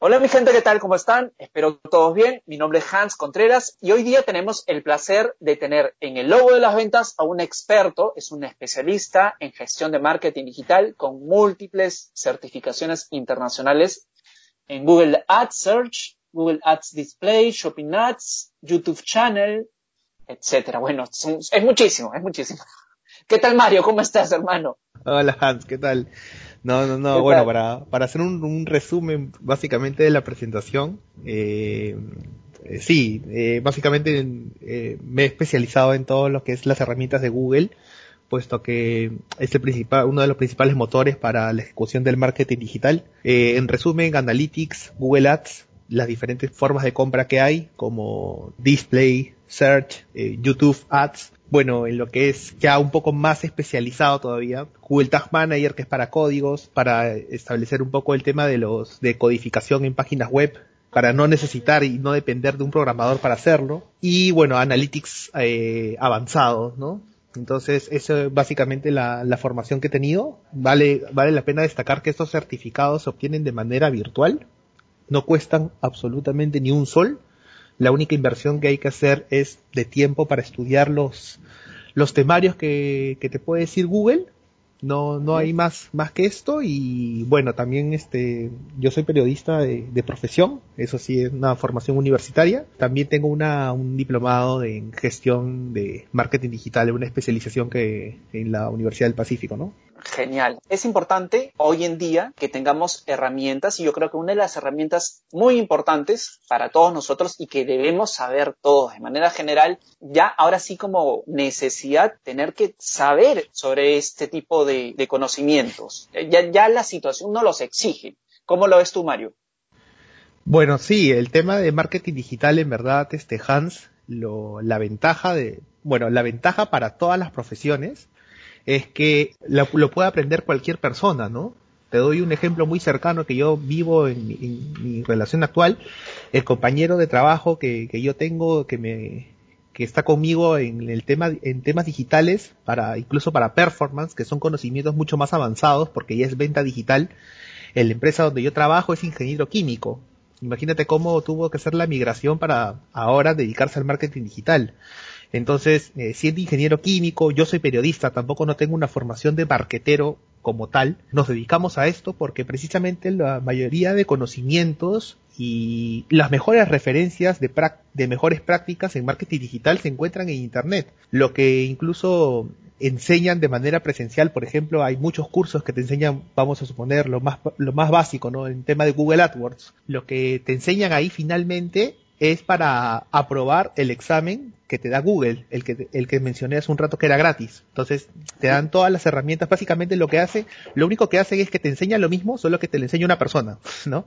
Hola mi gente, ¿qué tal? ¿Cómo están? Espero todos bien. Mi nombre es Hans Contreras y hoy día tenemos el placer de tener en el logo de las ventas a un experto, es un especialista en gestión de marketing digital con múltiples certificaciones internacionales en Google Ads Search, Google Ads Display, Shopping Ads, YouTube Channel, etcétera. Bueno, es muchísimo, es muchísimo. ¿Qué tal Mario? ¿Cómo estás, hermano? Hola Hans, ¿qué tal? No, no, no, bueno, para, para hacer un, resumen básicamente de la presentación, eh, eh sí, eh, básicamente eh, me he especializado en todo lo que es las herramientas de Google, puesto que es el principal, uno de los principales motores para la ejecución del marketing digital. en resumen, Analytics, Google Ads, las diferentes formas de compra que hay, como Display, Search, YouTube Ads, bueno, en lo que es ya un poco más especializado todavía, Google Tag Manager, que es para códigos, para establecer un poco el tema de los de codificación en páginas web, para no necesitar y no depender de un programador para hacerlo, y bueno, Analytics eh, avanzado, ¿no? Entonces, eso es básicamente la, la, formación que he tenido. Vale, vale la pena destacar que estos certificados se obtienen de manera virtual, no cuestan absolutamente ni un sol, la única inversión que hay que hacer es de tiempo para estudiar los, los temarios que, que te puede decir Google. No, no hay más, más que esto y bueno, también este, yo soy periodista de, de profesión, eso sí es una formación universitaria. También tengo una, un diplomado en gestión de marketing digital, una especialización que en la Universidad del Pacífico, ¿no? Genial. Es importante hoy en día que tengamos herramientas y yo creo que una de las herramientas muy importantes para todos nosotros y que debemos saber todos de manera general, ya ahora sí como necesidad tener que saber sobre este tipo de, conocimientos. Ya, ya la situación no los exige. ¿Cómo lo ves tú, Mario? Bueno, sí, el tema de marketing digital en verdad, este Hans, lo, la ventaja de, bueno, la ventaja para todas las profesiones es que lo, puede aprender cualquier persona, ¿no? Te doy un ejemplo muy cercano que yo vivo en, mi relación actual. El compañero de trabajo que, yo tengo, que me, que está conmigo en el tema, en temas digitales, para, incluso para performance, que son conocimientos mucho más avanzados, porque ya es venta digital. En la empresa donde yo trabajo es ingeniero químico. Imagínate cómo tuvo que hacer la migración para ahora dedicarse al marketing digital. Entonces, eh, siendo ingeniero químico, yo soy periodista, tampoco no tengo una formación de marquetero como tal. Nos dedicamos a esto porque precisamente la mayoría de conocimientos y las mejores referencias de, mejores prácticas en marketing digital se encuentran en Internet. Lo que incluso enseñan de manera presencial, por ejemplo, hay muchos cursos que te enseñan, vamos a suponer, lo más, lo más básico, ¿no? En tema de Google AdWords. Lo que te enseñan ahí finalmente es para aprobar el examen que te da Google, el que, el que mencioné hace un rato que era gratis. Entonces, te dan todas las herramientas. Básicamente lo que hace, lo único que hace es que te enseña lo mismo, solo que te lo enseña una persona, ¿no?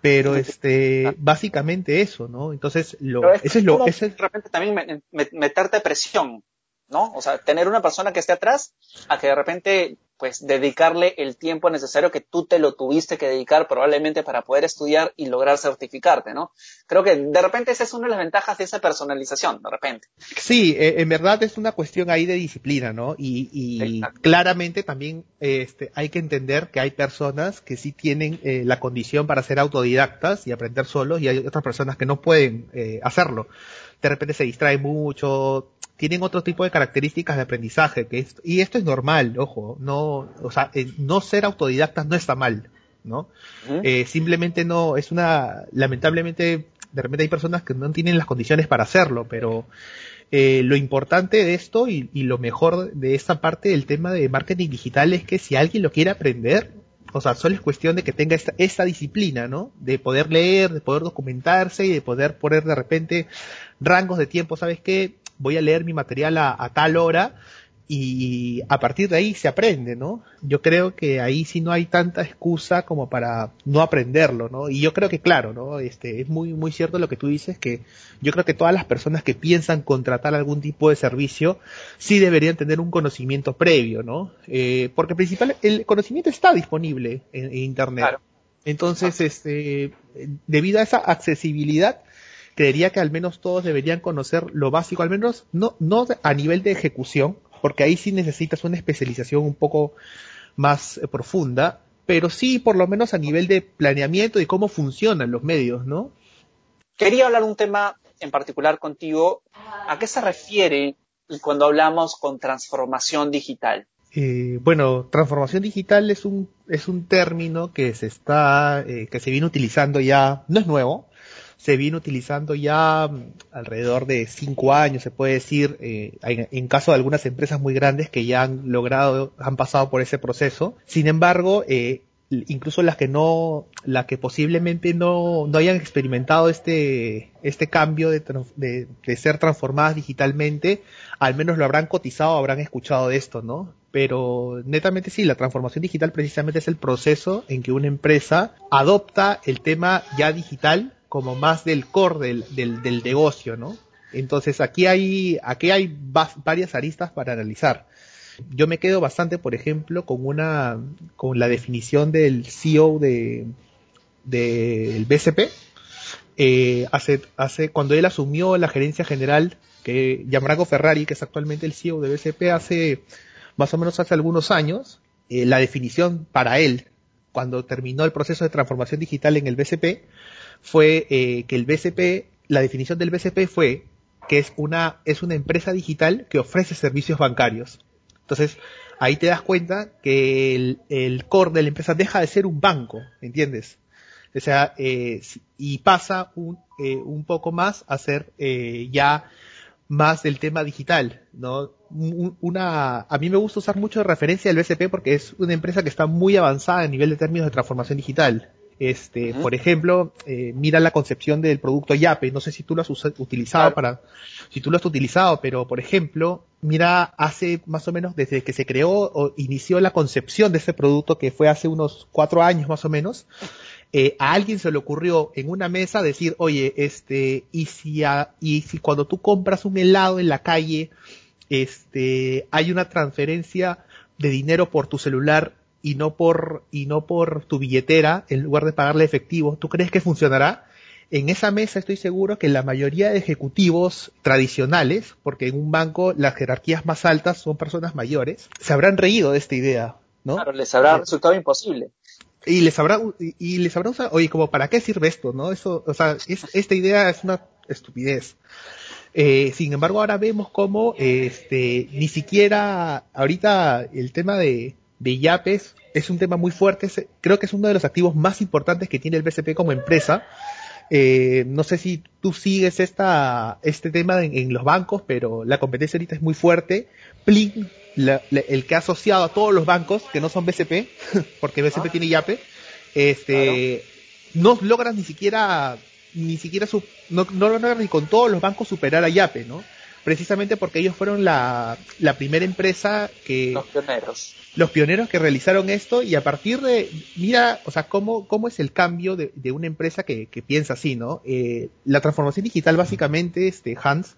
Pero este, básicamente eso, ¿no? Entonces, lo, eso es lo, es de repente también meterte presión, ¿no? O sea, tener una persona que esté atrás a que de repente pues dedicarle el tiempo necesario que tú te lo tuviste que dedicar probablemente para poder estudiar y lograr certificarte, ¿no? Creo que de repente esa es una de las ventajas de esa personalización, de repente. Sí, eh, en verdad es una cuestión ahí de disciplina, ¿no? Y, claramente también este, hay que entender que hay personas que sí tienen eh, la condición para ser autodidactas y aprender solos y hay otras personas que no pueden eh, hacerlo. De repente se distrae mucho, tienen otro tipo de características de aprendizaje, que es, y esto es normal, ojo, no, o sea, eh, no ser autodidactas no está mal, ¿no? eh, simplemente no, es una, lamentablemente, de repente hay personas que no tienen las condiciones para hacerlo, pero eh, lo importante de esto y, y, lo mejor de esta parte del tema de marketing digital es que si alguien lo quiere aprender, o sea, solo es cuestión de que tenga esta, esta disciplina, ¿no? De poder leer, de poder documentarse y de poder poner de repente rangos de tiempo, ¿sabes qué? Voy a leer mi material a, tal hora y a partir de ahí se aprende, ¿no? Yo creo que ahí sí no hay tanta excusa como para no aprenderlo, ¿no? Y yo creo que claro, ¿no? Este, es muy, muy cierto lo que tú dices, que yo creo que todas las personas que piensan contratar algún tipo de servicio sí deberían tener un conocimiento previo, ¿no? Eh, porque principal, el conocimiento está disponible en, Internet. Entonces, este, debido a esa accesibilidad, creería que al menos todos deberían conocer lo básico, al menos no, no a nivel de ejecución, porque ahí sí necesitas una especialización un poco más eh, profunda, pero sí por lo menos a nivel de planeamiento y cómo funcionan los medios, ¿no? Quería hablar un tema en particular contigo. ¿A qué se refiere cuando hablamos con transformación digital? Eh, bueno, transformación digital es un, es un término que se está, eh, que se viene utilizando ya, no es nuevo, se viene utilizando ya mm, alrededor de cinco años, se puede decir, eh, en, caso de algunas empresas muy grandes que ya han logrado, han pasado por ese proceso. Sin embargo, eh, incluso las que no, las que posiblemente no, no hayan experimentado este, este cambio de, de, de, ser transformadas digitalmente, al menos lo habrán cotizado, habrán escuchado de esto, ¿no? Pero netamente sí, la transformación digital precisamente es el proceso en que una empresa adopta el tema ya digital como más del core del, del, del negocio, ¿no? Entonces aquí hay, aquí hay varias aristas para analizar. Yo me quedo bastante, por ejemplo, con una, con la definición del CEO de, del BCP. Eh, hace, hace, cuando él asumió la gerencia general, que Gianmarco Ferrari, que es actualmente el CEO de BCP, hace, más o menos hace algunos años, eh, la definición para él, cuando terminó el proceso de transformación digital en el BCP, fue eh, que el BCP, la definición del BCP fue que es una, es una empresa digital que ofrece servicios bancarios. Entonces, ahí te das cuenta que el, core de la empresa deja de ser un banco, ¿entiendes? O sea, eh, y pasa un, eh, un poco más a ser eh, ya más del tema digital, ¿no? Una, a mí me gusta usar mucho de referencia el BCP porque es una empresa que está muy avanzada a nivel de términos de transformación digital. Este, por ejemplo, eh, mira la concepción del producto Yape. No sé si tú lo has utilizado para, si tú lo has utilizado, pero por ejemplo, mira hace más o menos desde que se creó o inició la concepción de ese producto que fue hace unos cuatro años más o menos. Eh, a alguien se le ocurrió en una mesa decir, oye, este, y si, y si cuando tú compras un helado en la calle, este, hay una transferencia de dinero por tu celular y no por y no por tu billetera en lugar de pagarle efectivo, ¿tú crees que funcionará? En esa mesa estoy seguro que la mayoría de ejecutivos tradicionales, porque en un banco las jerarquías más altas son personas mayores, se habrán reído de esta idea, ¿no? Claro, les habrá eh, resultado imposible. Y les habrá, y les habrá usado, oye, como, ¿para qué sirve esto, no? Eso, o sea, esta idea es una estupidez. Eh, sin embargo, ahora vemos cómo, este, ni siquiera, ahorita el tema de, de Yapes es un tema muy fuerte, creo que es uno de los activos más importantes que tiene el BCP como empresa. Eh, no sé si tú sigues esta, este tema en, los bancos, pero la competencia ahorita es muy fuerte. Plin, el que ha asociado a todos los bancos que no son BCP, porque BCP ah. tiene Yape, este, no logran ni siquiera, ni siquiera, no, no logran ni con todos los bancos superar a Yape, ¿no? Precisamente porque ellos fueron la, la primera empresa que... Los pioneros. Los pioneros que realizaron esto y a partir de, mira, o sea, cómo, cómo es el cambio de, de una empresa que, que, piensa así, ¿no? Eh, la transformación digital básicamente, este, Hans,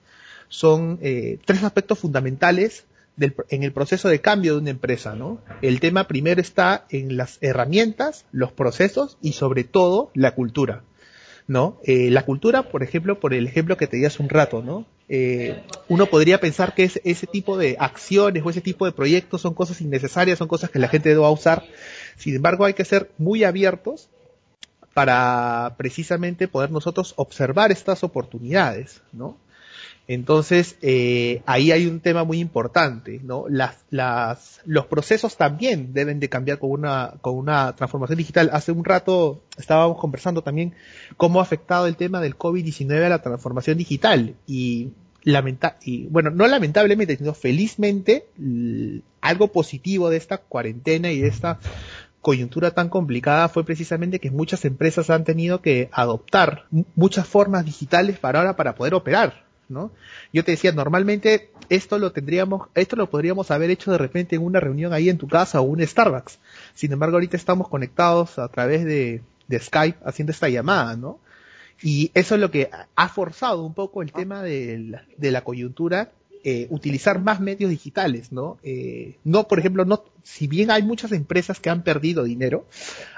son eh, tres aspectos fundamentales del, en el proceso de cambio de una empresa, ¿no? El tema primero está en las herramientas, los procesos y sobre todo la cultura. ¿no? Eh, la cultura, por ejemplo, por el ejemplo que te di hace un rato, ¿no? Eh, uno podría pensar que es, ese tipo de acciones o ese tipo de proyectos son cosas innecesarias, son cosas que la gente debe usar. Sin embargo, hay que ser muy abiertos para precisamente poder nosotros observar estas oportunidades, ¿no? Entonces, eh, ahí hay un tema muy importante, ¿no? Las, las, los procesos también deben de cambiar con una, con una transformación digital. Hace un rato estábamos conversando también cómo ha afectado el tema del COVID-19 a la transformación digital y lamenta y bueno, no lamentablemente, sino felizmente, algo positivo de esta cuarentena y de esta coyuntura tan complicada fue precisamente que muchas empresas han tenido que adoptar muchas formas digitales para ahora para poder operar, ¿no? Yo te decía, normalmente esto lo tendríamos, esto lo podríamos haber hecho de repente en una reunión ahí en tu casa o un Starbucks. Sin embargo, ahorita estamos conectados a través de, Skype haciendo esta llamada, ¿no? Y eso es lo que ha forzado un poco el tema de la, de la coyuntura, eh, utilizar más medios digitales, ¿no? Eh, no, por ejemplo, no, si bien hay muchas empresas que han perdido dinero,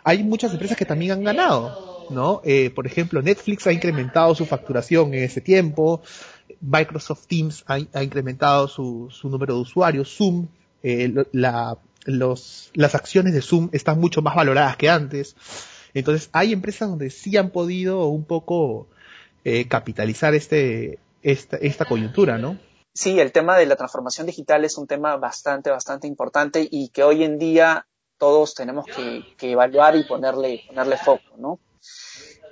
hay muchas empresas que también han ganado, ¿no? Eh, por ejemplo, Netflix ha incrementado su facturación en ese tiempo, Microsoft Teams ha, incrementado su, número de usuarios, Zoom, eh, las acciones de Zoom están mucho más valoradas que antes. Entonces, hay empresas donde sí han podido un poco eh, capitalizar este, esta, esta coyuntura, ¿no? Sí, el tema de la transformación digital es un tema bastante, bastante importante y que hoy en día todos tenemos que, que evaluar y ponerle, ponerle foco, ¿no?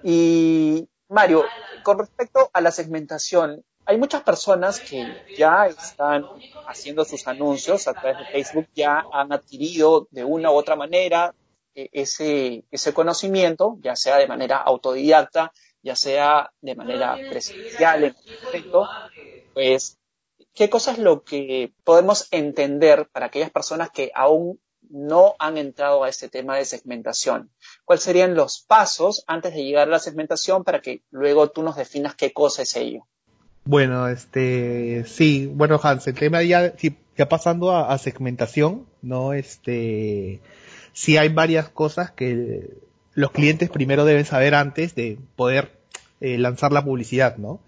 Y Mario, con respecto a la segmentación, hay muchas personas que ya están haciendo sus anuncios a través de Facebook, ya han adquirido de una u otra manera eh, ese, conocimiento, ya sea de manera autodidacta, ya sea de manera presencial en pues, ¿qué cosa es lo que podemos entender para aquellas personas que aún no han entrado a este tema de segmentación? ¿Cuáles serían los pasos antes de llegar a la segmentación para que luego tú nos definas qué cosa es ello? Bueno, este, sí, bueno, Hans, el tema ya, ya pasando a, segmentación, ¿no? Este, sí hay varias cosas que los clientes primero deben saber antes de poder eh, lanzar la publicidad, ¿no?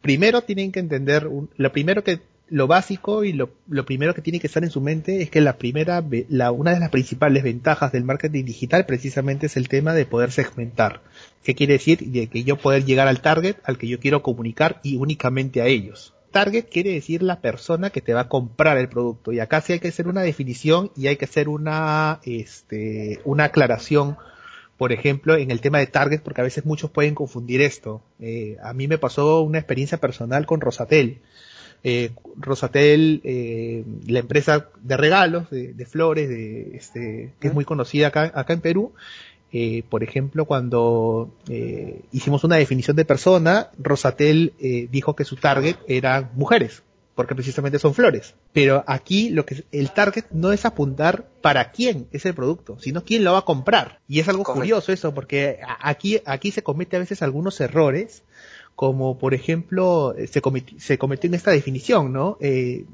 Primero tienen que entender, lo primero que lo básico y lo, lo, primero que tiene que estar en su mente es que la primera, la, una de las principales ventajas del marketing digital precisamente es el tema de poder segmentar. ¿Qué quiere decir? De que yo poder llegar al target al que yo quiero comunicar y únicamente a ellos. Target quiere decir la persona que te va a comprar el producto y acá sí hay que hacer una definición y hay que hacer una, este, una aclaración por ejemplo, en el tema de target, porque a veces muchos pueden confundir esto. Eh, a mí me pasó una experiencia personal con Rosatel eh, Rosatel, eh, la empresa de regalos, de, flores, de, este, que es muy conocida acá, acá en Perú. Eh, por ejemplo, cuando eh, hicimos una definición de persona, Rosatel eh, dijo que su target eran mujeres, porque precisamente son flores. Pero aquí lo que el target no es apuntar para quién es el producto, sino quién lo va a comprar. Y es algo curioso eso, porque aquí, aquí se comete a veces algunos errores como por ejemplo se, se cometió en esta definición, ¿no? Eh,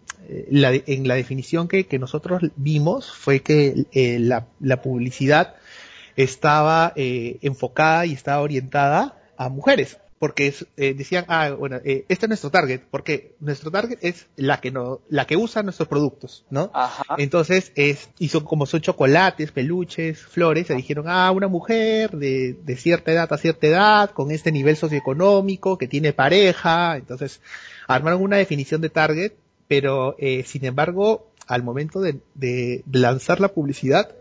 la, en la definición que, que, nosotros vimos fue que eh, la, la, publicidad estaba eh, enfocada y estaba orientada a mujeres porque eh, decían, ah, bueno, eh, este es nuestro target, porque nuestro target es la que no, la que usa nuestros productos, ¿no? Ajá. Entonces, es, y son como son chocolates, peluches, flores, se dijeron, ah, una mujer de, de cierta edad a cierta edad, con este nivel socioeconómico, que tiene pareja, entonces, armaron una definición de target, pero, eh, sin embargo, al momento de, de lanzar la publicidad,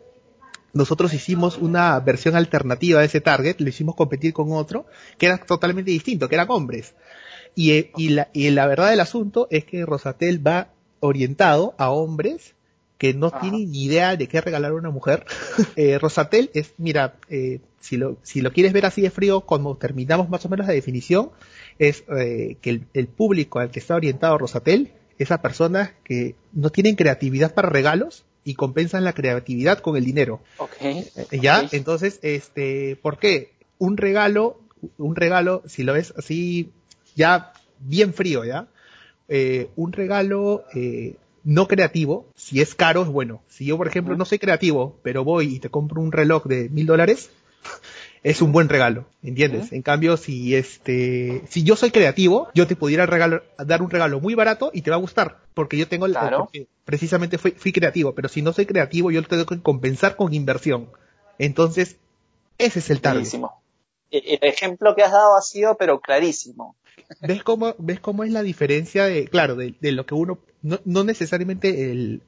nosotros hicimos una versión alternativa de ese target, lo hicimos competir con otro, que era totalmente distinto, que eran hombres. Y, eh, y, la, y la verdad del asunto es que Rosatel va orientado a hombres que no tienen ni idea de qué regalar a una mujer. eh, Rosatel es, mira, eh, si, lo, si lo quieres ver así de frío, como terminamos más o menos la definición, es eh, que el, el, público al que está orientado Rosatel es a personas que no tienen creatividad para regalos, y compensan la creatividad con el dinero. Okay. Eh, ¿Ya? Entonces, este, ¿por qué? Un regalo, un regalo, si lo ves así, ya bien frío, ¿ya? Eh, un regalo eh, no creativo, si es caro, es bueno. Si yo, por ejemplo, no soy creativo, pero voy y te compro un reloj de mil dólares, es un buen regalo, ¿entiendes? En cambio, si este, si yo soy creativo, yo te pudiera dar un regalo muy barato y te va a gustar, porque yo tengo, claro. precisamente fui, fui, creativo, pero si no soy creativo, yo lo tengo que compensar con inversión. Entonces, ese es el target. Clarísimo. El ejemplo que has dado ha sido, pero clarísimo. ¿Ves cómo, ves cómo es la diferencia de, claro, de, de lo que uno, no, no necesariamente el,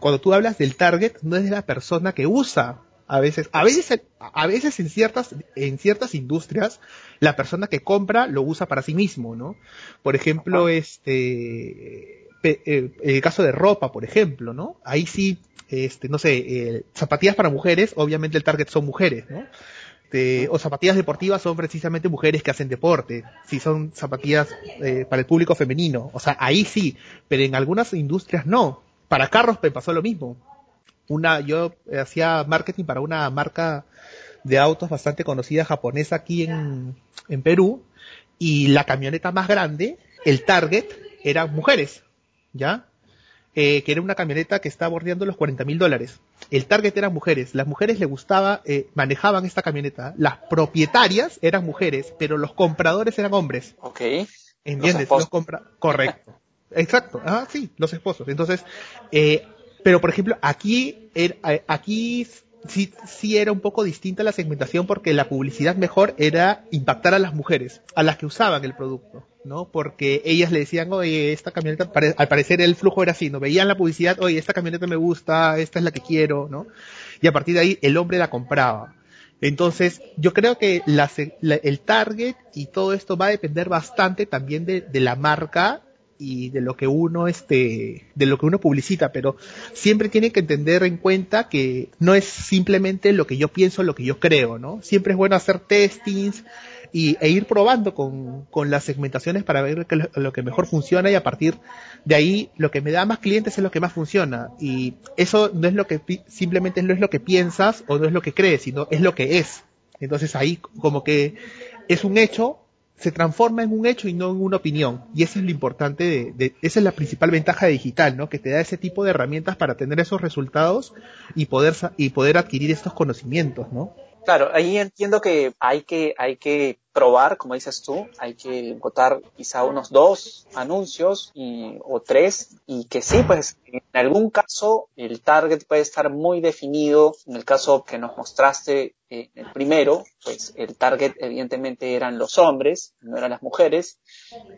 cuando tú hablas del target, no es de la persona que usa a veces, a veces, a veces en ciertas, en ciertas industrias, la persona que compra lo usa para sí mismo, ¿no? Por ejemplo, este, eh, el caso de ropa, por ejemplo, ¿no? Ahí sí, este, no sé, eh, zapatillas para mujeres, obviamente el target son mujeres, ¿no? O zapatillas deportivas son precisamente mujeres que hacen deporte, si son zapatillas eh, para el público femenino, o sea, ahí sí, pero en algunas industrias no. Para carros me pasó lo mismo una, yo hacía marketing para una marca de autos bastante conocida japonesa aquí en, en Perú y la camioneta más grande, el target, eran mujeres, ¿ya? Eh, que era una camioneta que estaba bordeando los 40 mil dólares. El target eran mujeres. Las mujeres les gustaba, eh, manejaban esta camioneta. Las propietarias eran mujeres, pero los compradores eran hombres. Ok. ¿Entiendes? Los, compra Correcto. Exacto. Ah, sí, los esposos. Entonces, eh, Pero, por ejemplo, aquí, er, aquí sí, sí era un poco distinta la segmentación porque la publicidad mejor era impactar a las mujeres, a las que usaban el producto, ¿no? Porque ellas le decían, oye, esta camioneta, al parecer el flujo era así, ¿no? Veían la publicidad, oye, esta camioneta me gusta, esta es la que quiero, ¿no? Y a partir de ahí el hombre la compraba. Entonces, yo creo que el target y todo esto va a depender bastante también de, de la marca y de lo que uno este de lo que uno publicita pero siempre tiene que entender en cuenta que no es simplemente lo que yo pienso lo que yo creo no siempre es bueno hacer testings y, e ir probando con, con las segmentaciones para ver que lo, que mejor funciona y a partir de ahí lo que me da más clientes es lo que más funciona y eso no es lo que simplemente no es lo que piensas o no es lo que crees sino es lo que es entonces ahí como que es un hecho se transforma en un hecho y no en una opinión. Y eso es lo importante, de, esa es la principal ventaja de digital, ¿no? Que te da ese tipo de herramientas para tener esos resultados y poder, y poder adquirir estos conocimientos, ¿no? Claro, ahí entiendo que hay que, hay que probar, como dices tú, hay que votar quizá unos dos anuncios y, o tres y que sí, pues en algún caso el target puede estar muy definido. En el caso que nos mostraste eh, el primero, pues el target evidentemente eran los hombres, no eran las mujeres.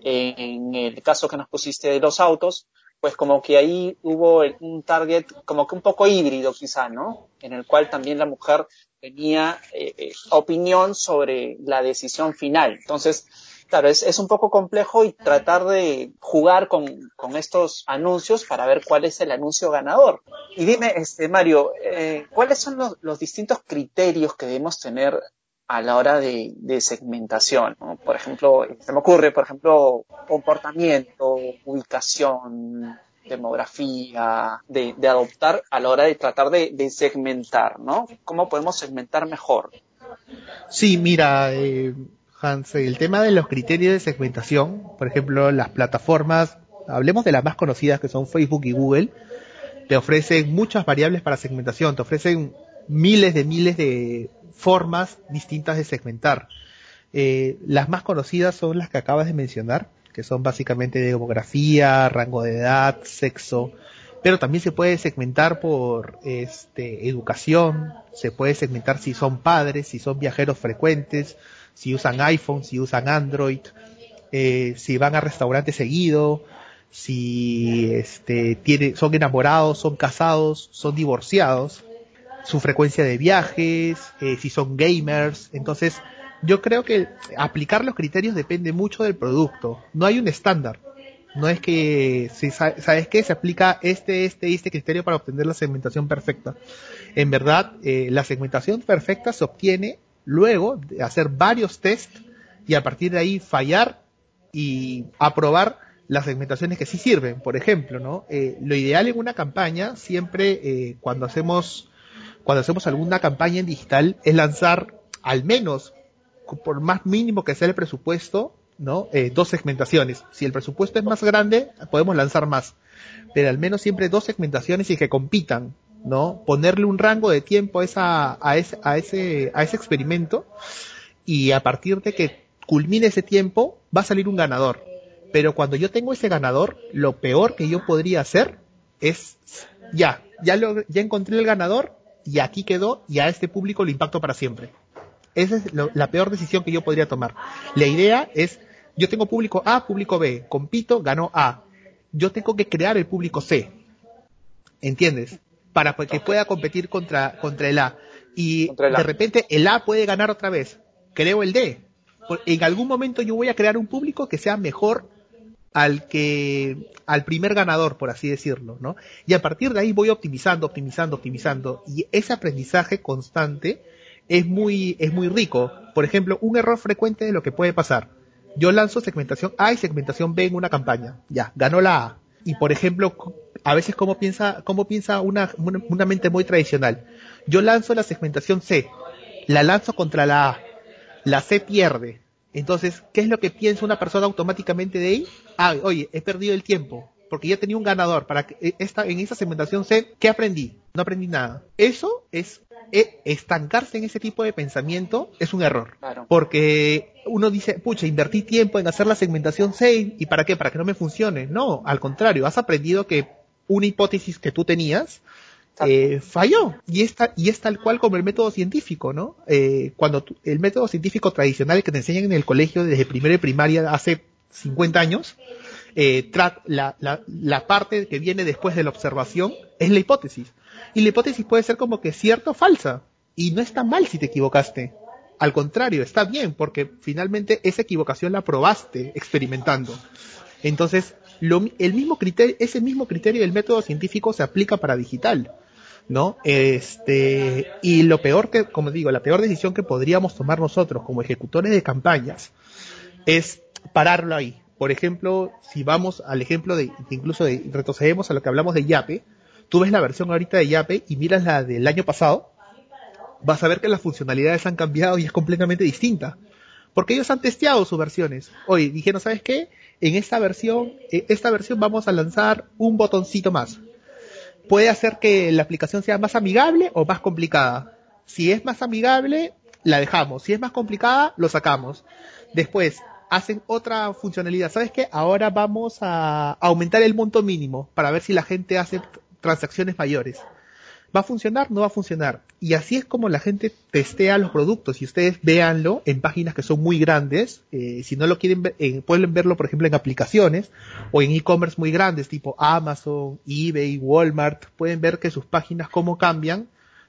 en el caso que nos pusiste de los autos, pues como que ahí hubo un target como que un poco híbrido quizá, ¿no? En el cual también la mujer tenía eh, eh, opinión sobre la decisión final. Entonces, claro, es, un poco complejo y tratar de jugar con, con, estos anuncios para ver cuál es el anuncio ganador. Y dime, este Mario, eh, ¿cuáles son los, distintos criterios que debemos tener a la hora de, segmentación? Por ejemplo, se me ocurre, por ejemplo, comportamiento, ubicación, demografía, de, de, adoptar a la hora de tratar de, segmentar, ¿no? ¿Cómo podemos segmentar mejor? Sí, mira, eh, Hans, el tema de los criterios de segmentación, por ejemplo, las plataformas, hablemos de las más conocidas que son Facebook y Google, te ofrecen muchas variables para segmentación, te ofrecen miles de miles de formas distintas de segmentar. Eh, las más conocidas son las que acabas de mencionar, que son básicamente demografía, rango de edad, sexo, pero también se puede segmentar por este, educación, se puede segmentar si son padres, si son viajeros frecuentes, si usan iPhone, si usan Android, eh, si van a restaurantes seguido, si este, son enamorados, son casados, son divorciados, su frecuencia de viajes, eh, si son gamers, entonces yo creo que aplicar los criterios depende mucho del producto. No hay un estándar. No es que, si sabes qué, se aplica este, este y este criterio para obtener la segmentación perfecta. En verdad, eh, la segmentación perfecta se obtiene luego de hacer varios tests y a partir de ahí fallar y aprobar las segmentaciones que sí sirven. Por ejemplo, ¿no? Eh, lo ideal en una campaña, siempre eh, cuando hacemos, cuando hacemos alguna campaña en digital, es lanzar al menos por más mínimo que sea el presupuesto, ¿no? Eh, dos segmentaciones. Si el presupuesto es más grande, podemos lanzar más. Pero al menos siempre dos segmentaciones y que compitan, ¿no? Ponerle un rango de tiempo a, esa, a, ese, a, ese, a ese experimento y a partir de que culmine ese tiempo va a salir un ganador. Pero cuando yo tengo ese ganador, lo peor que yo podría hacer es ya, ya, encontré el ganador y aquí quedó y a este público lo impacto para siempre. Esa es la peor decisión que yo podría tomar. La idea es, yo tengo público A, público B, compito, ganó A. Yo tengo que crear el público C. ¿Entiendes? Para que pueda competir contra, contra el A. Y de repente el A puede ganar otra vez. Creo el D. En algún momento yo voy a crear un público que sea mejor al que al primer ganador, por así decirlo, ¿no? Y a partir de ahí voy optimizando, optimizando, optimizando y ese aprendizaje constante es muy, es muy rico. Por ejemplo, un error frecuente de lo que puede pasar. Yo lanzo segmentación A y segmentación B en una campaña. Ya, ganó la A. Y por ejemplo, a veces cómo piensa, cómo piensa una, una mente muy tradicional. Yo lanzo la segmentación C. La lanzo contra la A. La C pierde. Entonces, ¿qué es lo que piensa una persona automáticamente de ahí? Ah, oye, he perdido el tiempo porque ya tenía un ganador para que eh, esta, en esa segmentación C, ¿qué aprendí? No aprendí nada. Eso es e, estancarse en ese tipo de pensamiento es un error. Porque uno dice, pucha, invertí tiempo en hacer la segmentación 6 y para qué? Para que no me funcione. No, al contrario, has aprendido que una hipótesis que tú tenías, eh, falló. Y es, y es tal cual como el método científico, ¿no? Eh, cuando el método científico tradicional que te enseñan en el colegio desde primera y primaria hace 50 años, eh, la, la, la parte que viene después de la observación es la hipótesis. Y la hipótesis puede ser como que cierta o falsa. Y no está mal si te equivocaste. Al contrario, está bien, porque finalmente esa equivocación la probaste experimentando. Entonces, lo, el mismo criterio, ese mismo criterio del método científico se aplica para digital. ¿no? Este, y lo peor que, como digo, la peor decisión que podríamos tomar nosotros como ejecutores de campañas es pararlo ahí. Por ejemplo, si vamos al ejemplo de, incluso de, retrocedemos a lo que hablamos de Yape, tú ves la versión ahorita de Yape y miras la del año pasado, vas a ver que las funcionalidades han cambiado y es completamente distinta. Porque ellos han testeado sus versiones. Hoy dijeron, ¿sabes qué? En esta versión, en esta versión vamos a lanzar un botoncito más puede hacer que la aplicación sea más amigable o más complicada. Si es más amigable, la dejamos. Si es más complicada, lo sacamos. Después, hacen otra funcionalidad. ¿Sabes qué? Ahora vamos a aumentar el monto mínimo para ver si la gente hace transacciones mayores. ¿Va a funcionar? No va a funcionar. Y así es como la gente testea los productos. Y ustedes véanlo en páginas que son muy grandes. Eh, si no lo quieren ver, pueden verlo, por ejemplo, en aplicaciones o en e-commerce muy grandes, tipo Amazon, eBay, Walmart. Pueden ver que sus páginas cómo cambian,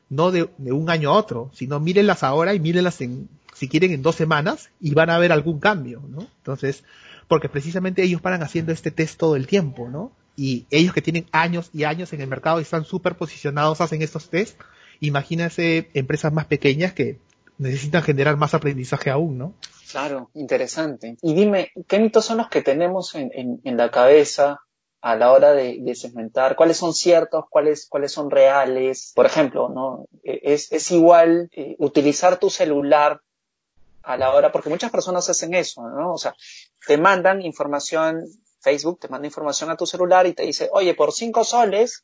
no de, un año a otro, sino mírenlas ahora y mírenlas en, si quieren, en dos semanas y van a ver algún cambio, ¿no? Entonces, porque precisamente ellos van haciendo este test todo el tiempo, ¿no? Y ellos que tienen años y años en el mercado y están súper posicionados hacen estos test, imagínense empresas más pequeñas que necesitan generar más aprendizaje aún, ¿no? Claro, interesante. Y dime, ¿qué mitos son los que tenemos en, la cabeza a la hora de, segmentar? ¿Cuáles son ciertos? ¿Cuáles, cuáles son reales? Por ejemplo, ¿no? E, es, es igual eh, utilizar tu celular a la hora, porque muchas personas hacen eso, ¿no? O sea, te mandan información Facebook te manda información a tu celular y te dice, oye, por cinco soles,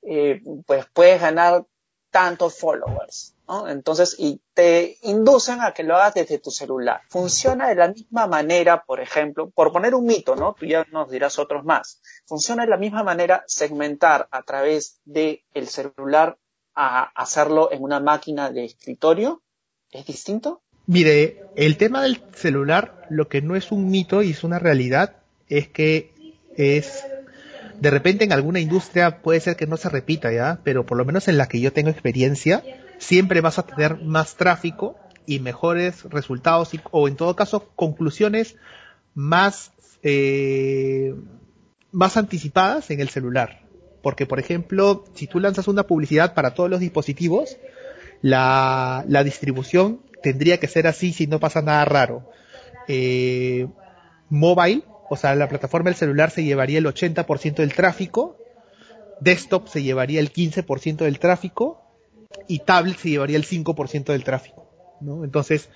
eh, pues puedes ganar tantos followers, ¿no? Entonces, y te inducen a que lo hagas desde tu celular. Funciona de la misma manera, por ejemplo, por poner un mito, ¿no? Tú ya nos dirás otros más. Funciona de la misma manera segmentar a través del el celular a hacerlo en una máquina de escritorio. ¿Es distinto? Mire, el tema del celular, lo que no es un mito y es una realidad, es que es de repente en alguna industria puede ser que no se repita ya, pero por lo menos en la que yo tengo experiencia, siempre vas a tener más tráfico y mejores resultados o en todo caso conclusiones más eh, más anticipadas en el celular. Porque, por ejemplo, si tú lanzas una publicidad para todos los dispositivos, la, la distribución tendría que ser así si no pasa nada raro. Eh, mobile o sea, la plataforma del celular se llevaría el 80% del tráfico, desktop se llevaría el 15% del tráfico y tablet se llevaría el 5% del tráfico. ¿no? Entonces,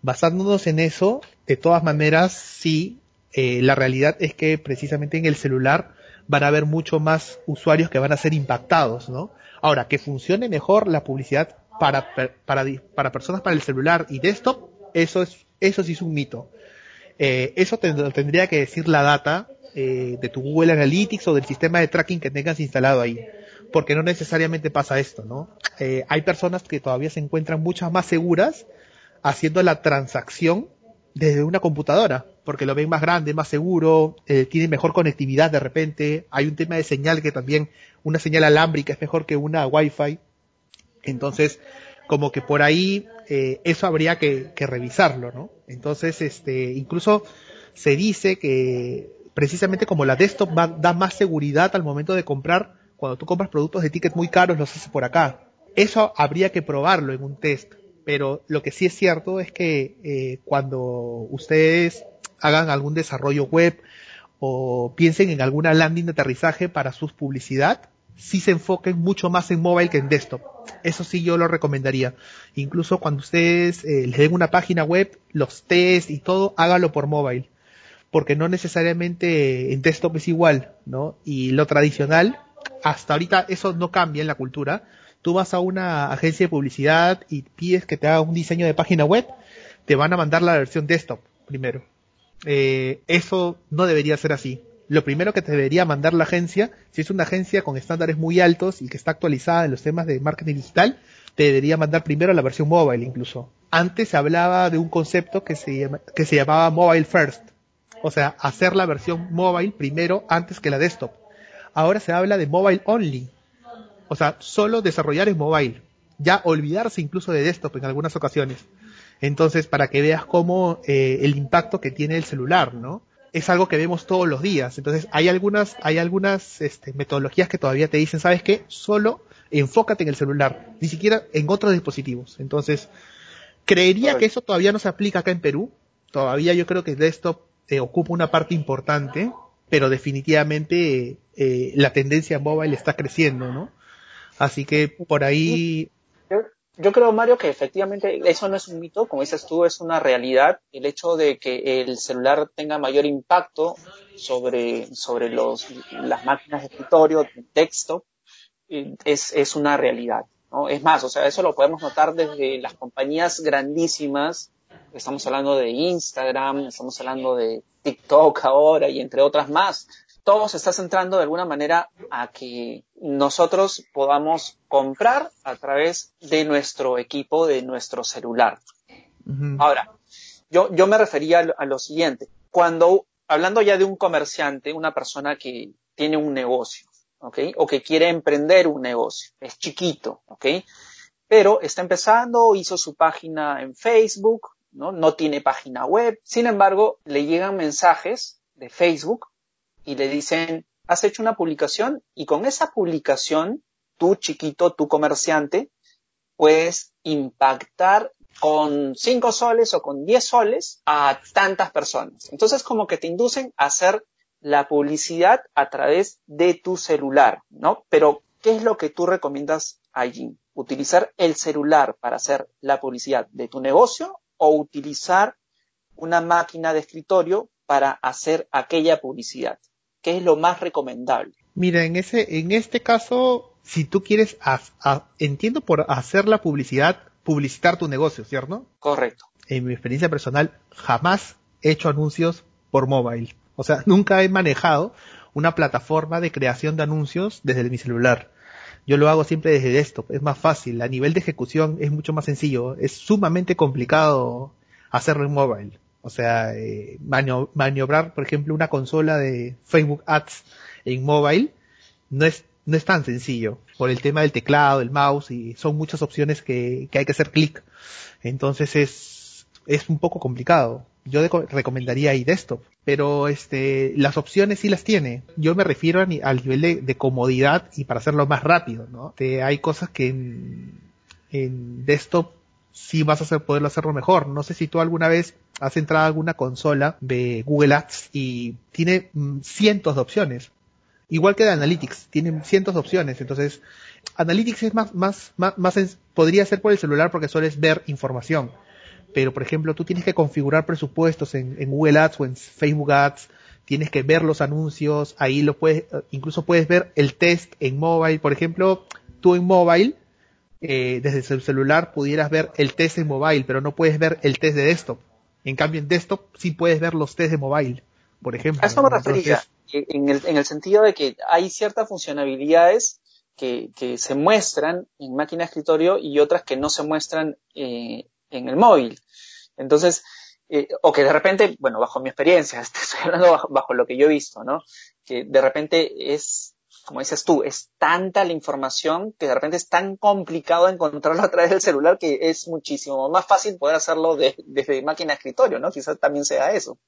basándonos en eso, de todas maneras, sí, eh, la realidad es que precisamente en el celular van a haber mucho más usuarios que van a ser impactados, ¿no? Ahora, que funcione mejor la publicidad para, para, para personas para el celular y desktop, eso es, eso sí es un mito. Eh, eso te, tendría que decir la data eh, de tu Google Analytics o del sistema de tracking que tengas instalado ahí. Porque no necesariamente pasa esto, ¿no? Eh, hay personas que todavía se encuentran muchas más seguras haciendo la transacción desde una computadora, porque lo ven más grande, más seguro, tiene mejor conectividad de repente, hay un tema de señal que también, una señal alámbrica es mejor que una Wi-Fi, entonces, como que por ahí eh, eso habría que, revisarlo, ¿no? Entonces, este, incluso se dice que precisamente como la desktop da más seguridad al momento de comprar, cuando tú compras productos de tickets muy caros, los haces por acá. Eso habría que probarlo en un test, pero lo que sí es cierto es que eh, cuando ustedes hagan algún desarrollo web o piensen en alguna landing de aterrizaje para su publicidad, sí se enfoquen mucho más en mobile que en desktop. Eso sí yo lo recomendaría. Incluso cuando ustedes eh, les den una página web, los test y todo, hágalo por mobile. Porque no necesariamente en desktop es igual, ¿no? Y lo tradicional, hasta ahorita eso no cambia en la cultura. Tú vas a una agencia de publicidad y pides que te haga un diseño de página web, te van a mandar la versión desktop primero. Eh, eso no debería ser así lo primero que te debería mandar la agencia, si es una agencia con estándares muy altos y que está actualizada en los temas de marketing digital, te debería mandar primero la versión mobile incluso. Antes se hablaba de un concepto que se, que se llamaba mobile first, o sea, hacer la versión mobile primero antes que la desktop. Ahora se habla de mobile only, o sea, solo desarrollar en mobile, ya olvidarse incluso de desktop en algunas ocasiones. Entonces, para que veas cómo eh, el impacto que tiene el celular, ¿no? Es algo que vemos todos los días. Entonces, hay algunas, hay algunas este, metodologías que todavía te dicen, ¿sabes qué? Solo enfócate en el celular, ni siquiera en otros dispositivos. Entonces, creería que eso todavía no se aplica acá en Perú. Todavía yo creo que desktop eh, ocupa una parte importante, pero definitivamente eh, la tendencia mobile está creciendo, ¿no? Así que por ahí yo creo, Mario, que efectivamente eso no es un mito, como dices tú, es una realidad. El hecho de que el celular tenga mayor impacto sobre, sobre los, las máquinas de escritorio, de texto, eh, es, es una realidad. ¿no? Es más, o sea, eso lo podemos notar desde las compañías grandísimas. Estamos hablando de Instagram, estamos hablando de TikTok ahora y entre otras más todo se está centrando de alguna manera a que nosotros podamos comprar a través de nuestro equipo, de nuestro celular. Ahora, yo, yo me refería a lo, siguiente. Cuando, hablando ya de un comerciante, una persona que tiene un negocio, ¿ok? O que quiere emprender un negocio, es chiquito, ¿ok? Pero está empezando, hizo su página en Facebook, ¿no? No tiene página web. Sin embargo, le llegan mensajes de Facebook y le dicen, has hecho una publicación y con esa publicación, tú chiquito, tú comerciante, puedes impactar con 5 soles o con 10 soles a tantas personas. Entonces como que te inducen a hacer la publicidad a través de tu celular, ¿no? Pero, ¿qué es lo que tú recomiendas allí? ¿Utilizar el celular para hacer la publicidad de tu negocio o utilizar una máquina de escritorio para hacer aquella publicidad? ¿Qué es lo más recomendable? Mira, en ese, en este caso, si tú quieres, entiendo por hacer la publicidad, publicitar tu negocio, ¿cierto? Correcto. En mi experiencia personal, jamás he hecho anuncios por mobile. O sea, nunca he manejado una plataforma de creación de anuncios desde mi celular. Yo lo hago siempre desde desktop, es más fácil. A nivel de ejecución es mucho más sencillo. Es sumamente complicado hacerlo en mobile. O sea, eh, maniobrar, por ejemplo, una consola de Facebook Ads en mobile no es, no es tan sencillo por el tema del teclado, del mouse y son muchas opciones que, que hay que hacer clic. Entonces es, es un poco complicado. Yo recomendaría ahí desktop, pero este, las opciones sí las tiene. Yo me refiero al nivel de, comodidad y para hacerlo más rápido, ¿no? hay cosas que en desktop sí vas a poderlo hacerlo mejor. No sé si tú alguna vez has entrado a alguna consola de Google Ads y tiene mm, cientos de opciones. Igual que de Analytics, tiene cientos de opciones. Entonces, Analytics es más, más, más, más podría ser por el celular porque sueles ver información. Pero, por ejemplo, tú tienes que configurar presupuestos en, en Google Ads o en Facebook Ads, tienes que ver los anuncios, ahí lo puedes, incluso puedes ver el test en mobile. Por ejemplo, tú en mobile eh, desde el celular pudieras ver el test de mobile, pero no puedes ver el test de desktop. En cambio, en desktop sí puedes ver los test de mobile, por ejemplo. A eso me refería, en, el, en el sentido de que hay ciertas funcionalidades que, que se muestran en máquina de escritorio y otras que no se muestran eh, en el móvil. Entonces, eh, o que de repente, bueno, bajo mi experiencia, estoy hablando bajo, bajo, lo que yo he visto, ¿no? Que de repente es como dices tú, es tanta la información que de repente es tan complicado encontrarlo a través del celular que es muchísimo más fácil poder hacerlo desde máquina de escritorio, ¿no? Quizás también sea eso.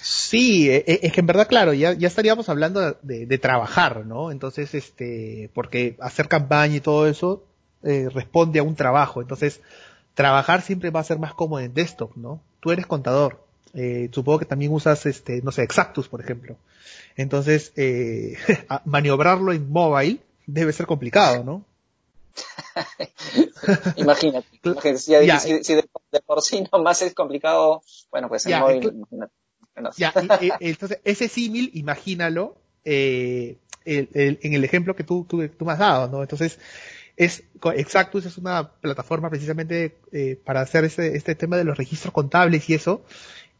Sí, e, e, es que en verdad, claro, ya, ya estaríamos hablando de, trabajar, ¿no? Entonces, este, porque hacer campaña y todo eso eh, responde a un trabajo. Entonces, trabajar siempre va a ser más cómodo en desktop, ¿no? Tú eres contador. Eh, supongo que también usas, este, no sé, Exactus, por ejemplo. Entonces, eh, maniobrarlo en mobile debe ser complicado, ¿no? imagínate, si, de, por sí nomás es complicado, bueno, pues en móvil, imagínate. Ya, entonces, ese símil, imagínalo eh, en el ejemplo que tú, tú, tú me has dado, ¿no? Entonces, es Exactus es una plataforma precisamente eh, para hacer este, este tema de los registros contables y eso,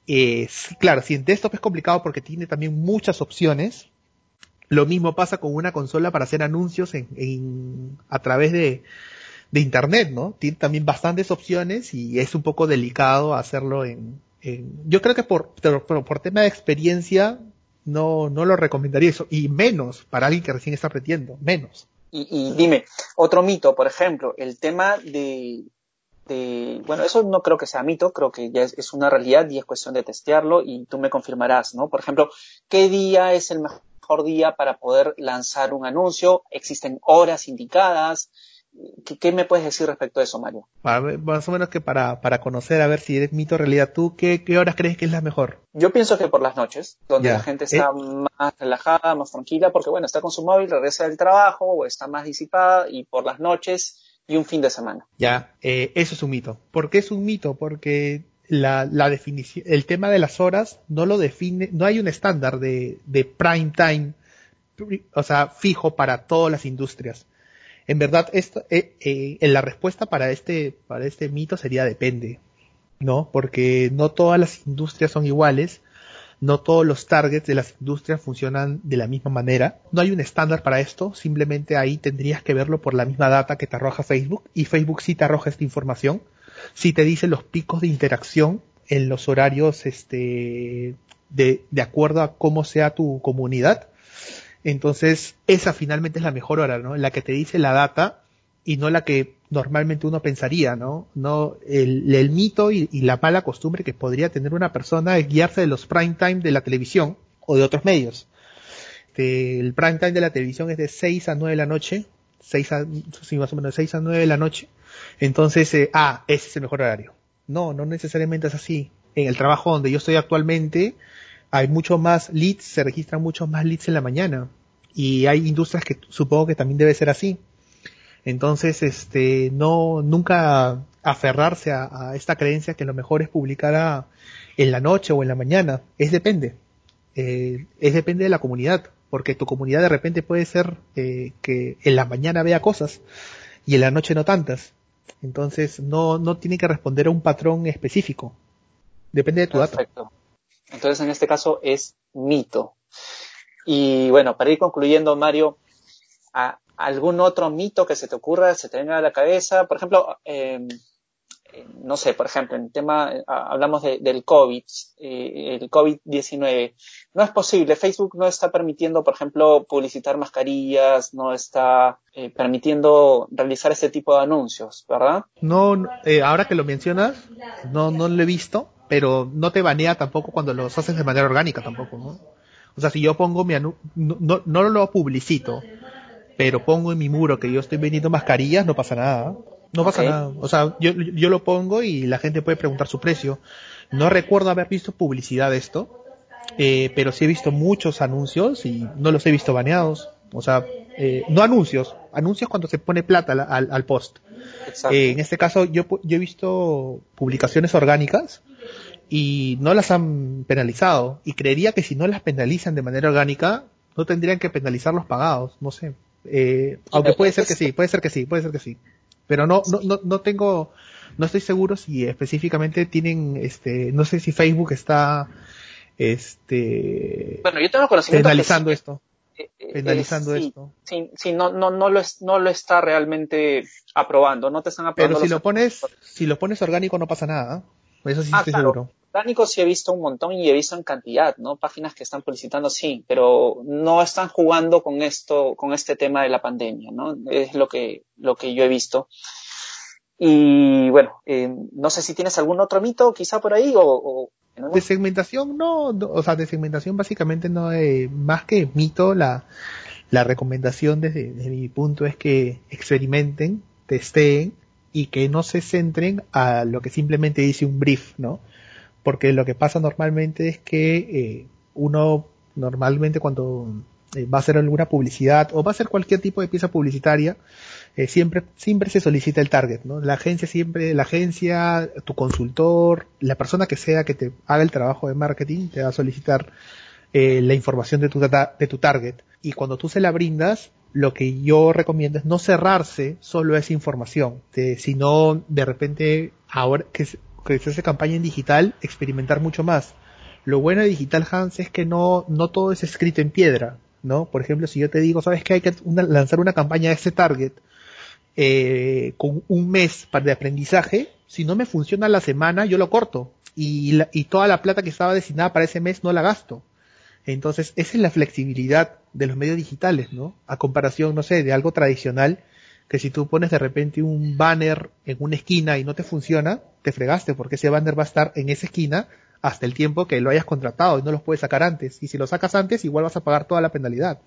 eh, claro, si en desktop es complicado porque tiene también muchas opciones, lo mismo pasa con una consola para hacer anuncios en, a través de, de internet, ¿no? Tiene también bastantes opciones y es un poco delicado hacerlo en, yo creo que por, por, por, tema de experiencia no, no lo recomendaría eso, y menos para alguien que recién está aprendiendo, menos. Y, y dime, otro mito, por ejemplo, el tema de, de, bueno, eso no creo que sea mito, creo que ya es, es, una realidad y es cuestión de testearlo y tú me confirmarás, ¿no? Por ejemplo, ¿qué día es el mejor día para poder lanzar un anuncio? ¿Existen horas indicadas? ¿Qué, ¿Qué, me puedes decir respecto a eso, Mario? Más o menos que para, para conocer, a ver si eres mito o realidad, ¿tú qué, qué horas crees que es la mejor? Yo pienso que por las noches, donde ya. la gente está eh. más relajada, más tranquila, porque bueno, está con su móvil, regresa del trabajo o está más disipada y por las noches y un fin de semana. Ya, eh, eso es un mito. ¿Por qué es un mito? Porque la, definición, el tema de las horas no lo define, no hay un estándar de, de prime time, o sea, fijo para todas las industrias. En verdad, esto, eh, eh, la respuesta para este, para este mito sería depende, ¿no? Porque no todas las industrias son iguales, no todos los targets de las industrias funcionan de la misma manera. No hay un estándar para esto, simplemente ahí tendrías que verlo por la misma data que te arroja Facebook y Facebook sí te arroja esta información, sí te dice los picos de interacción en los horarios este de, de acuerdo a cómo sea tu comunidad entonces, esa finalmente es la mejor hora, ¿no? La que te dice la data y no la que normalmente uno pensaría, ¿no? No, el, el mito y, la mala costumbre que podría tener una persona es guiarse de los prime time de la televisión o de otros medios. El prime time de la televisión es de 6 a 9 de la noche, 6 a, más o menos 6 a 9 de la noche. Entonces, eh, ah, ese es el mejor horario. No, no necesariamente es así. En el trabajo donde yo estoy actualmente, hay mucho más leads, se registran muchos más leads en la mañana y hay industrias que supongo que también debe ser así. Entonces, este, no, nunca aferrarse a, esta creencia que lo mejor es publicar en la noche o en la mañana. Es depende. Eh, es depende de la comunidad. Porque tu comunidad de repente puede ser eh, que en la mañana vea cosas y en la noche no tantas. Entonces, no, no tiene que responder a un patrón específico. Depende de tu Perfecto. dato. Entonces, en este caso es mito. Y bueno, para ir concluyendo, Mario, ¿a ¿algún otro mito que se te ocurra, se te venga a la cabeza? Por ejemplo, eh, no sé, por ejemplo, en tema, hablamos de, del COVID, eh, el COVID-19. No es posible, Facebook no está permitiendo, por ejemplo, publicitar mascarillas, no está eh, permitiendo realizar este tipo de anuncios, ¿verdad? No, eh, ahora que lo mencionas, no, no lo he visto, pero no te banea tampoco cuando los haces de manera orgánica tampoco, ¿no? O sea, si yo pongo mi anuncio, no, no, no, lo publicito, pero pongo en mi muro que yo estoy vendiendo mascarillas, no pasa nada. No pasa okay. nada. O sea, yo, yo lo pongo y la gente puede preguntar su precio. No recuerdo haber visto publicidad de esto, eh, pero sí he visto muchos anuncios y no los he visto baneados. O sea, eh, no anuncios, anuncios cuando se pone plata al, al, al post. Eh, en este caso, yo, yo he visto publicaciones orgánicas y no las han penalizado. Y creería que si no las penalizan de manera orgánica, no tendrían que penalizar los pagados, no sé. Eh, aunque puede ser que sí, puede ser que sí, puede ser que sí. Pero no, no, no, no tengo, no estoy seguro si específicamente tienen, este, no sé si Facebook está, este, bueno, yo tengo conocimiento penalizando que esto. Penalizando eh, sí, esto. Sí, sí, no, no, no lo es, no lo está realmente aprobando, no te están aprobando. Pero si lo pones, si lo pones orgánico no pasa nada. Eso sí ah, estoy claro. seguro. Orgánicos sí he visto un montón y he visto en cantidad, ¿no? Páginas que están publicitando sí, pero no están jugando con esto, con este tema de la pandemia, ¿no? Es lo que, lo que yo he visto. Y bueno, eh, no sé si tienes algún otro mito quizá por ahí o... o. De segmentación no, o sea, de segmentación básicamente no es más que mito, la, la recomendación desde, desde mi punto es que experimenten, testeen y que no se centren a lo que simplemente dice un brief, ¿no? Porque lo que pasa normalmente es que eh, uno normalmente cuando eh, va a hacer alguna publicidad o va a hacer cualquier tipo de pieza publicitaria, eh, siempre, siempre se solicita el target, ¿no? La agencia siempre, la agencia, tu consultor, la persona que sea que te haga el trabajo de marketing, te va a solicitar eh, la información de tu, data, de tu target. Y cuando tú se la brindas, lo que yo recomiendo es no cerrarse solo a esa información, de, sino de repente ahora que se hace campaña en digital, experimentar mucho más. Lo bueno de Digital Hans es que no, no todo es escrito en piedra, ¿no? Por ejemplo, si yo te digo, ¿sabes que hay que lanzar una campaña de ese target eh, con un mes de aprendizaje? Si no me funciona la semana, yo lo corto y, y toda la plata que estaba destinada para ese mes no la gasto. Entonces, esa es la flexibilidad de los medios digitales, ¿no? A comparación, no sé, de algo tradicional, que si tú pones de repente un banner en una esquina y no te funciona, te fregaste, porque ese banner va a estar en esa esquina hasta el tiempo que lo hayas contratado y no los puedes sacar antes. Y si lo sacas antes, igual vas a pagar toda la penalidad.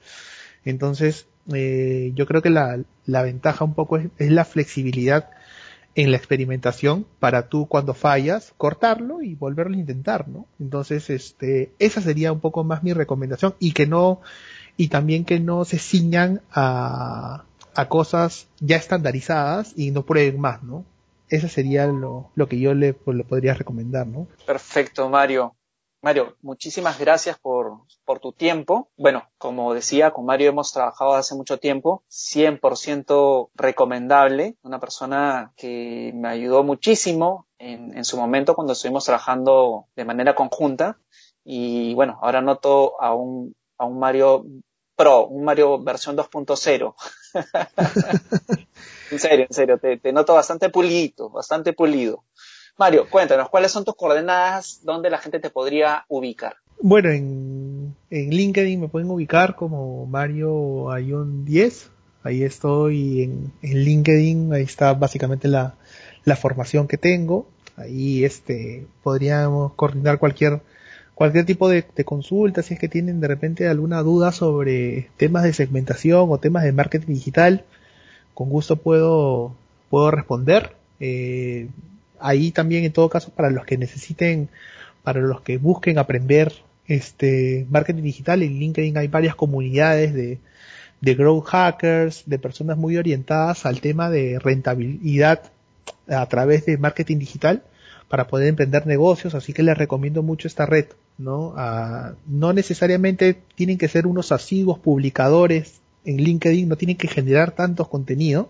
Entonces, eh, yo creo que la, la ventaja un poco es, la flexibilidad en la experimentación para tú cuando fallas cortarlo y volverlo a intentar, ¿no? Entonces, este, esa sería un poco más mi recomendación y que no, y también que no se ciñan a, a cosas ya estandarizadas y no prueben más, ¿no? ese sería lo, lo que yo le, pues, le, podría recomendar, ¿no? Perfecto, Mario. Mario, muchísimas gracias por, por tu tiempo. Bueno, como decía, con Mario hemos trabajado hace mucho tiempo, 100% recomendable, una persona que me ayudó muchísimo en, en su momento cuando estuvimos trabajando de manera conjunta. Y bueno, ahora noto a un, a un Mario Pro, un Mario versión 2.0. En serio, en serio, te, noto bastante pulido, bastante pulido. Mario, cuéntanos, ¿cuáles son tus coordenadas donde la gente te podría ubicar? Bueno, en, en LinkedIn me pueden ubicar como Mario Ayun 10. Ahí estoy en, en, LinkedIn, ahí está básicamente la, la formación que tengo. Ahí este podríamos coordinar cualquier cualquier tipo de, consulta si es que tienen de repente alguna duda sobre temas de segmentación o temas de marketing digital con gusto puedo, puedo responder. Eh, ahí también en todo caso para los que necesiten, para los que busquen aprender este marketing digital, en LinkedIn hay varias comunidades de, de growth hackers, de personas muy orientadas al tema de rentabilidad a través de marketing digital para poder emprender negocios, así que les recomiendo mucho esta red, ¿no? Ah, no necesariamente tienen que ser unos asiduos publicadores en LinkedIn no tienen que generar tantos contenido,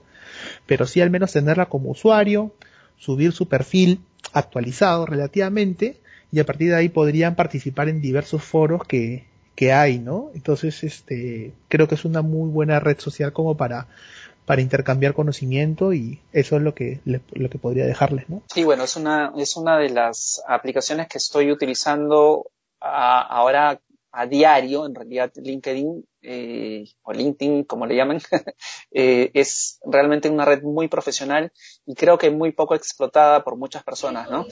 pero sí al menos tenerla como usuario, subir su perfil actualizado relativamente y a partir de ahí podrían participar en diversos foros que, que hay, ¿no? Entonces, este, creo que es una muy buena red social como para, para intercambiar conocimiento y eso es lo que, lo que podría dejarles, ¿no? Sí, bueno, es una, es una de las aplicaciones que estoy utilizando ahora a diario, en realidad LinkedIn eh, o LinkedIn, como le llaman, eh, es realmente una red muy profesional y creo que muy poco explotada por muchas personas, ¿no?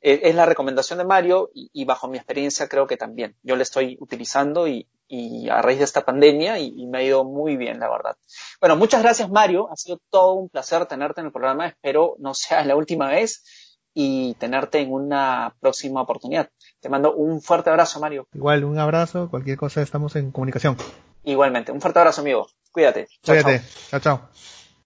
Eh, es la recomendación de Mario y, bajo mi experiencia creo que también. Yo le estoy utilizando y, y a raíz de esta pandemia y, me ha ido muy bien, la verdad. Bueno, muchas gracias Mario, ha sido todo un placer tenerte en el programa, espero no sea la última vez y tenerte en una próxima oportunidad. Te mando un fuerte abrazo, Mario. Igual, un abrazo, cualquier cosa estamos en comunicación. Igualmente, un fuerte abrazo, amigo. Cuídate. Chao, Cuídate. chao. chao.